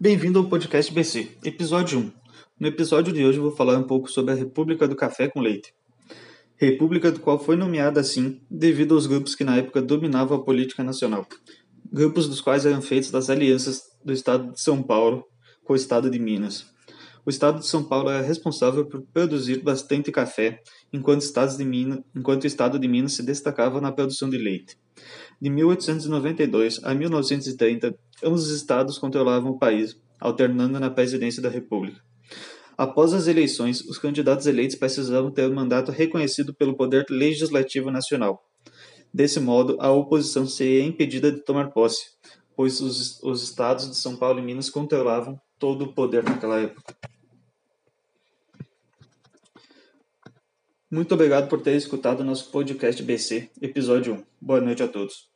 Bem-vindo ao podcast BC, episódio 1. No episódio de hoje vou falar um pouco sobre a República do Café com Leite. República do qual foi nomeada assim devido aos grupos que na época dominavam a política nacional. Grupos dos quais eram feitos das alianças do estado de São Paulo com o estado de Minas. O estado de São Paulo era responsável por produzir bastante café, enquanto, Minas, enquanto o estado de Minas se destacava na produção de leite. De 1892 a 1930, ambos os estados controlavam o país, alternando na presidência da República. Após as eleições, os candidatos eleitos precisavam ter um mandato reconhecido pelo Poder Legislativo Nacional. Desse modo, a oposição seria impedida de tomar posse, pois os, os estados de São Paulo e Minas controlavam todo o poder naquela época. Muito obrigado por ter escutado o nosso podcast BC, episódio 1. Boa noite a todos.